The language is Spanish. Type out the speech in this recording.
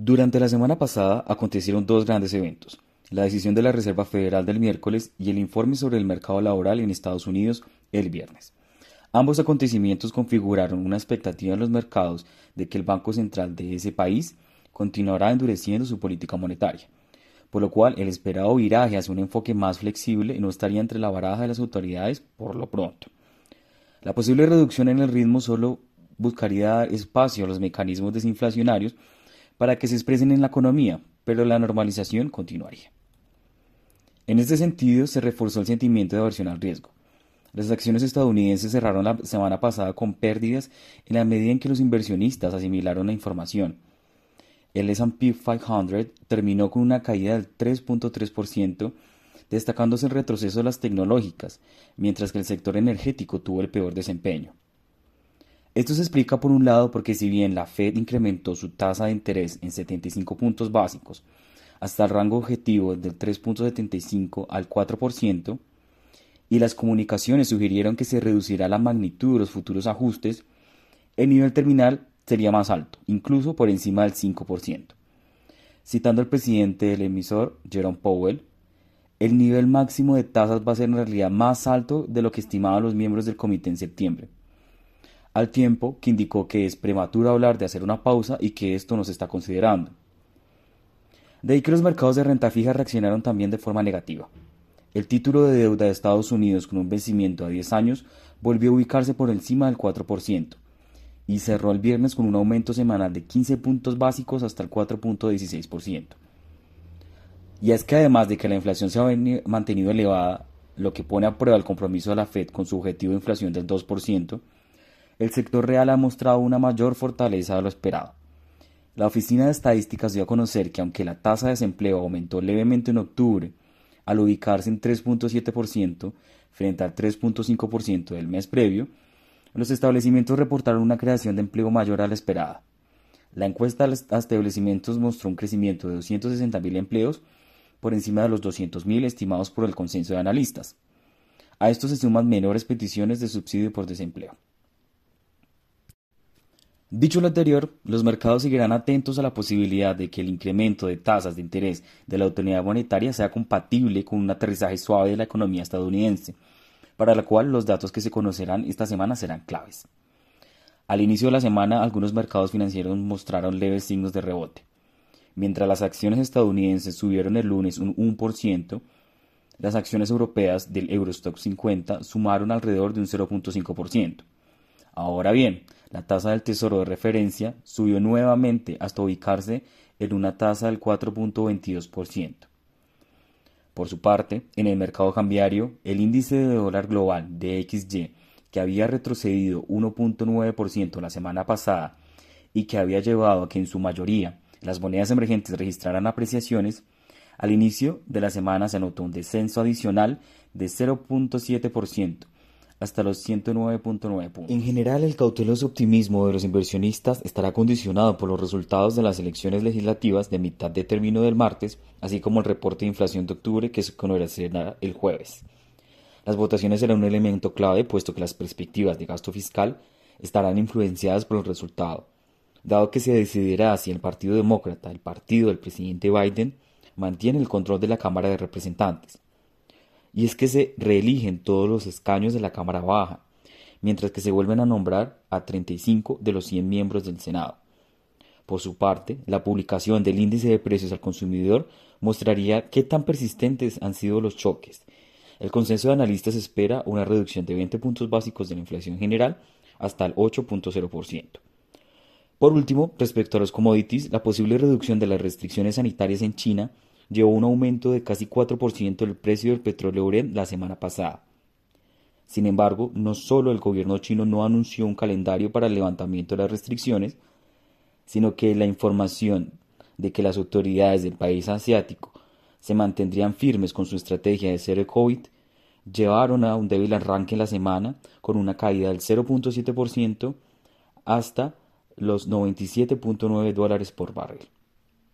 Durante la semana pasada acontecieron dos grandes eventos, la decisión de la Reserva Federal del miércoles y el informe sobre el mercado laboral en Estados Unidos el viernes. Ambos acontecimientos configuraron una expectativa en los mercados de que el Banco Central de ese país continuará endureciendo su política monetaria, por lo cual el esperado viraje hacia un enfoque más flexible no estaría entre la baraja de las autoridades por lo pronto. La posible reducción en el ritmo solo buscaría dar espacio a los mecanismos desinflacionarios para que se expresen en la economía, pero la normalización continuaría. En este sentido, se reforzó el sentimiento de aversión al riesgo. Las acciones estadounidenses cerraron la semana pasada con pérdidas en la medida en que los inversionistas asimilaron la información. El S&P 500 terminó con una caída del 3.3%, destacándose el retroceso de las tecnológicas, mientras que el sector energético tuvo el peor desempeño. Esto se explica por un lado porque si bien la Fed incrementó su tasa de interés en 75 puntos básicos hasta el rango objetivo del 3.75 al 4%, y las comunicaciones sugirieron que se reducirá la magnitud de los futuros ajustes, el nivel terminal sería más alto, incluso por encima del 5%. Citando al presidente del emisor, Jerome Powell, el nivel máximo de tasas va a ser en realidad más alto de lo que estimaban los miembros del comité en septiembre al tiempo que indicó que es prematuro hablar de hacer una pausa y que esto no está considerando. De ahí que los mercados de renta fija reaccionaron también de forma negativa. El título de deuda de Estados Unidos con un vencimiento a 10 años volvió a ubicarse por encima del 4% y cerró el viernes con un aumento semanal de 15 puntos básicos hasta el 4.16%. Y es que además de que la inflación se ha mantenido elevada, lo que pone a prueba el compromiso de la Fed con su objetivo de inflación del 2%, el sector real ha mostrado una mayor fortaleza de lo esperado. La Oficina de Estadísticas dio a conocer que aunque la tasa de desempleo aumentó levemente en octubre, al ubicarse en 3.7% frente al 3.5% del mes previo, los establecimientos reportaron una creación de empleo mayor a la esperada. La encuesta los establecimientos mostró un crecimiento de 260.000 empleos por encima de los 200.000 estimados por el consenso de analistas. A esto se suman menores peticiones de subsidio por desempleo. Dicho lo anterior, los mercados seguirán atentos a la posibilidad de que el incremento de tasas de interés de la autoridad monetaria sea compatible con un aterrizaje suave de la economía estadounidense, para la cual los datos que se conocerán esta semana serán claves. Al inicio de la semana, algunos mercados financieros mostraron leves signos de rebote. Mientras las acciones estadounidenses subieron el lunes un 1%, las acciones europeas del Eurostock 50 sumaron alrededor de un 0.5%. Ahora bien, la tasa del tesoro de referencia subió nuevamente hasta ubicarse en una tasa del 4.22%. Por su parte, en el mercado cambiario, el índice de dólar global de XY, que había retrocedido 1.9% la semana pasada y que había llevado a que en su mayoría las monedas emergentes registraran apreciaciones, al inicio de la semana se notó un descenso adicional de 0.7%, hasta los 109.9 puntos. En general, el cauteloso optimismo de los inversionistas estará condicionado por los resultados de las elecciones legislativas de mitad de término del martes, así como el reporte de inflación de octubre que se conocerá el jueves. Las votaciones serán un elemento clave, puesto que las perspectivas de gasto fiscal estarán influenciadas por el resultado, dado que se decidirá si el Partido Demócrata, el partido del presidente Biden, mantiene el control de la Cámara de Representantes y es que se reeligen todos los escaños de la Cámara Baja, mientras que se vuelven a nombrar a 35 de los 100 miembros del Senado. Por su parte, la publicación del índice de precios al consumidor mostraría qué tan persistentes han sido los choques. El consenso de analistas espera una reducción de 20 puntos básicos de la inflación general hasta el 8.0%. Por último, respecto a los commodities, la posible reducción de las restricciones sanitarias en China llevó un aumento de casi 4% del precio del petróleo Brent la semana pasada. Sin embargo, no solo el gobierno chino no anunció un calendario para el levantamiento de las restricciones, sino que la información de que las autoridades del país asiático se mantendrían firmes con su estrategia de cero COVID llevaron a un débil arranque en la semana con una caída del 0.7% hasta los 97.9 dólares por barril.